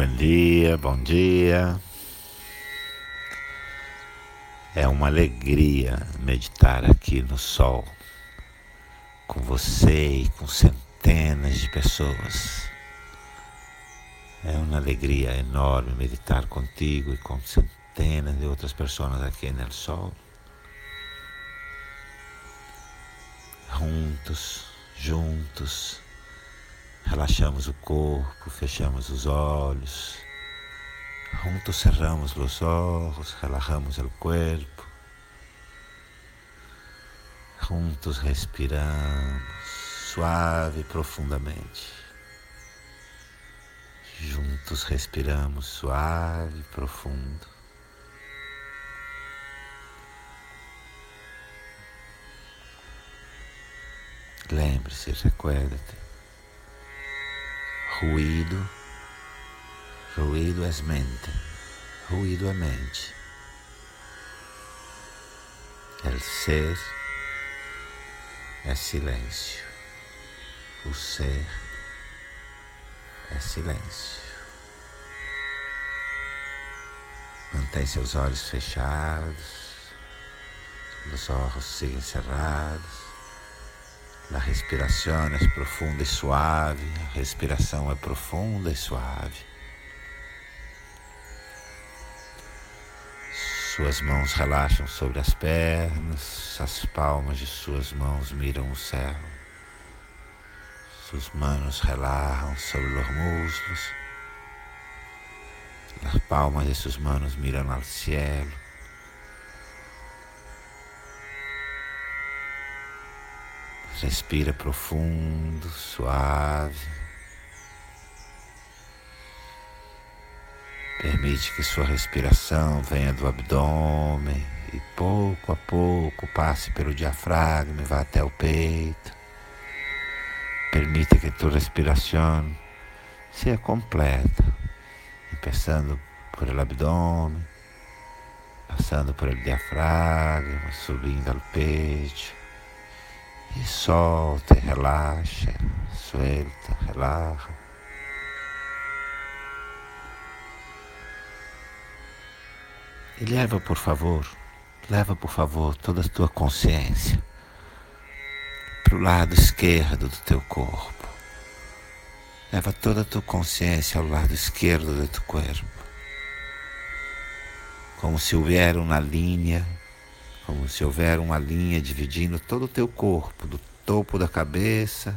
Bom dia, bom dia. É uma alegria meditar aqui no sol com você e com centenas de pessoas. É uma alegria enorme meditar contigo e com centenas de outras pessoas aqui no sol. Juntos, juntos Relaxamos o corpo, fechamos os olhos. Juntos cerramos os olhos, relajamos o corpo. Juntos respiramos suave e profundamente. Juntos respiramos suave e profundo. Lembre-se, recuerde-te. Ruído, ruído é mente, ruído é mente. El ser é silêncio, o ser é silêncio. Mantém seus olhos fechados, os olhos sigam cerrados. A respiração é profunda e suave, a respiração é profunda e suave. Suas mãos relaxam sobre as pernas, as palmas de suas mãos miram o céu. Suas manos relaxam sobre os muslos. As palmas de suas manos miram ao céu. Respira profundo, suave. Permite que sua respiração venha do abdômen e pouco a pouco passe pelo diafragma e vá até o peito. Permite que tua respiração seja completa, começando por el abdômen, passando por el diafragma, subindo ao peito e solta, relaxa, suelta, relaxa. E leva, por favor, leva, por favor, toda a tua consciência para o lado esquerdo do teu corpo. Leva toda a tua consciência ao lado esquerdo do teu corpo. Como se houver uma linha como se houver uma linha dividindo todo o teu corpo, do topo da cabeça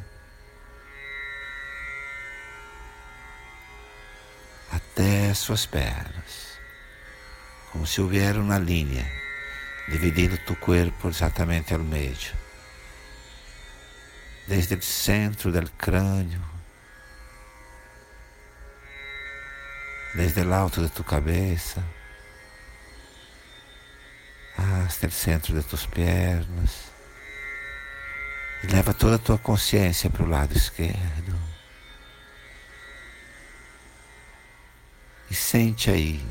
até as suas pernas, como se houver uma linha dividindo teu corpo exatamente ao meio, desde o centro do crânio, desde o alto da tua cabeça hasta o centro das tuas pernas. E leva toda a tua consciência para o lado esquerdo. E sente aí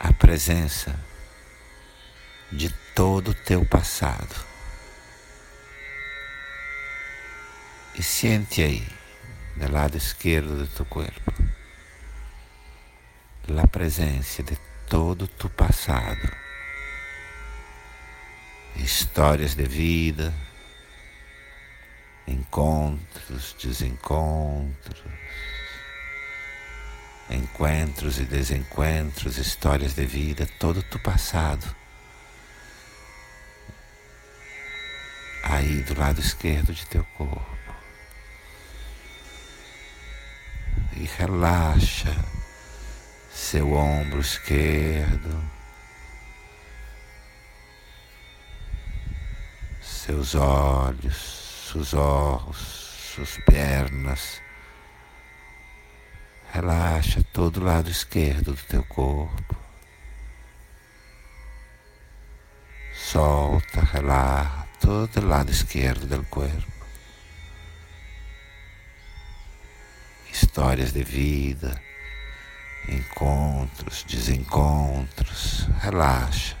a presença de todo o teu passado. E sente aí, do lado esquerdo do teu corpo, a presença de todo tu passado, histórias de vida, encontros, desencontros, encontros e desencontros, histórias de vida, todo tu passado. Aí do lado esquerdo de teu corpo. E relaxa seu ombro esquerdo, seus olhos, seus olhos, suas pernas. Relaxa todo o lado esquerdo do teu corpo. Solta, relaxa todo o lado esquerdo do corpo. Histórias de vida encontros, desencontros. Relaxa,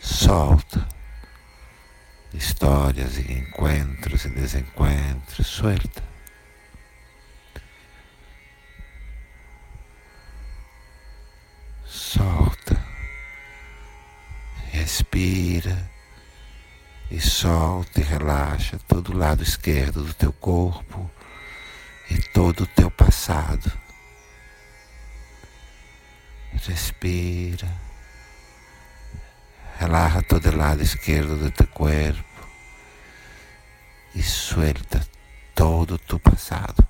solta. Histórias e encontros e desencontros, suelta. Solta, respira e solta e relaxa todo o lado esquerdo do teu corpo e todo o teu passado. Respira. Relaja todo o lado esquerdo do teu corpo e suelta todo o teu passado.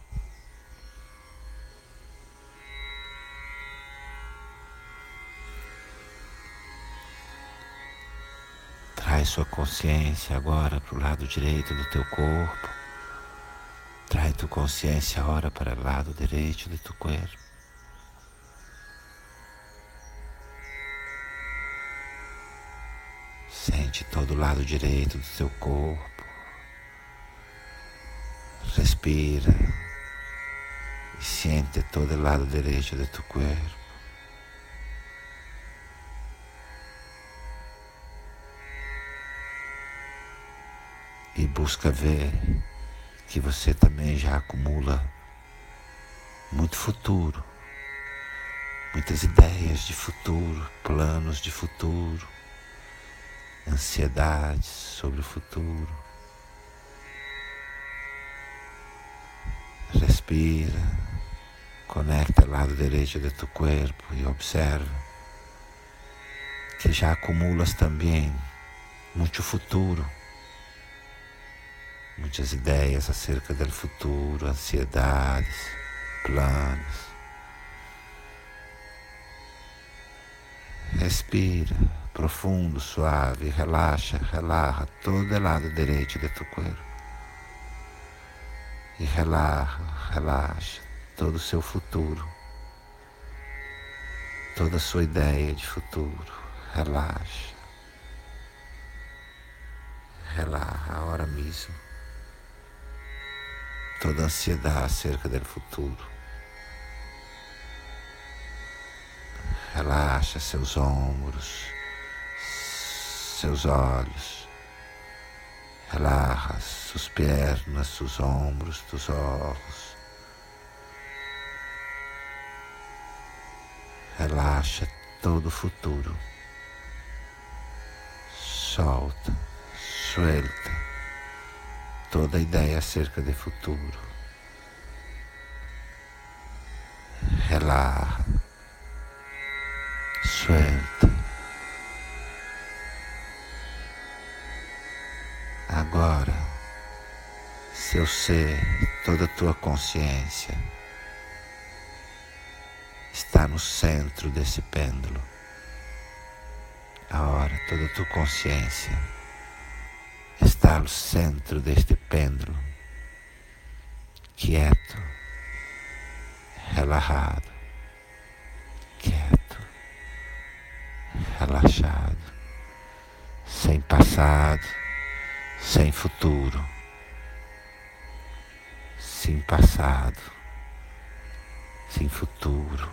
Traz sua consciência agora para o lado direito do teu corpo. Traz tua consciência agora para o lado direito do teu corpo. Sente todo o lado direito do teu corpo. Respira e sente todo o lado direito do teu corpo. e busca ver que você também já acumula muito futuro, muitas ideias de futuro, planos de futuro, ansiedades sobre o futuro. Respira, conecta o lado direito do teu corpo e observa que já acumulas também muito futuro muitas ideias acerca do futuro, ansiedades, planos. Respira profundo, suave, relaxa, relaxa todo o lado direito do teu corpo. E relaxa, relaxa todo o seu futuro, toda a sua ideia de futuro. Relaxa. Relaxa agora mesmo toda ansiedade acerca do futuro. Relaxa seus ombros, seus olhos. Relaxa suas pernas, seus ombros, seus olhos. Relaxa todo o futuro. Solta, suelta toda ideia acerca do futuro. Relaxa, suelta. Agora, seu ser, toda a tua consciência está no centro desse pêndulo. Agora, toda a tua consciência está ao centro deste pêndulo, quieto, relaxado, quieto, relaxado, sem passado, sem futuro, sem passado, sem futuro,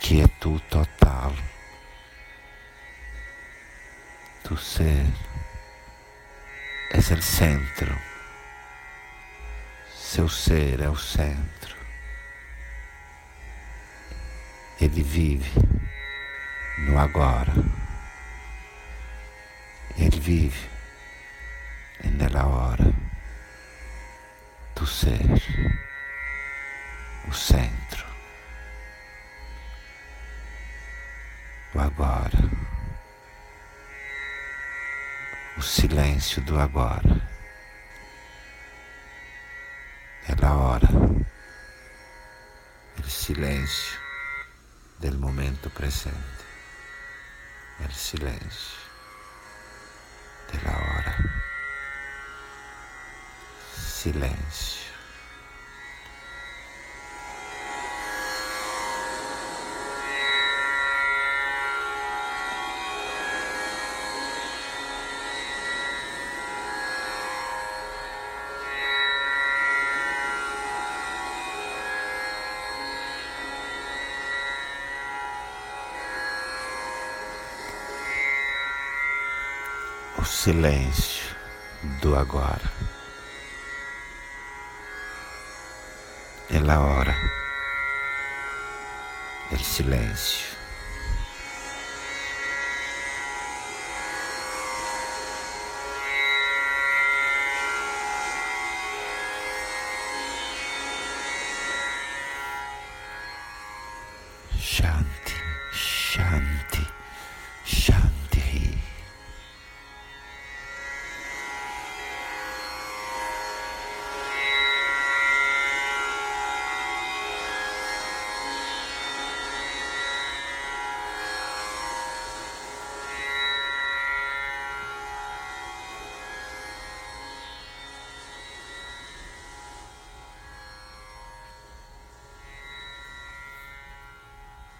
quietude total tu ser es el centro. Seu ser é o centro. Ele vive no agora. Ele vive. Nela hora do ser, o centro, o agora. O silêncio do agora. É a hora, o silêncio do momento presente, o silêncio da hora, silêncio. Silêncio do agora. É a hora do silêncio.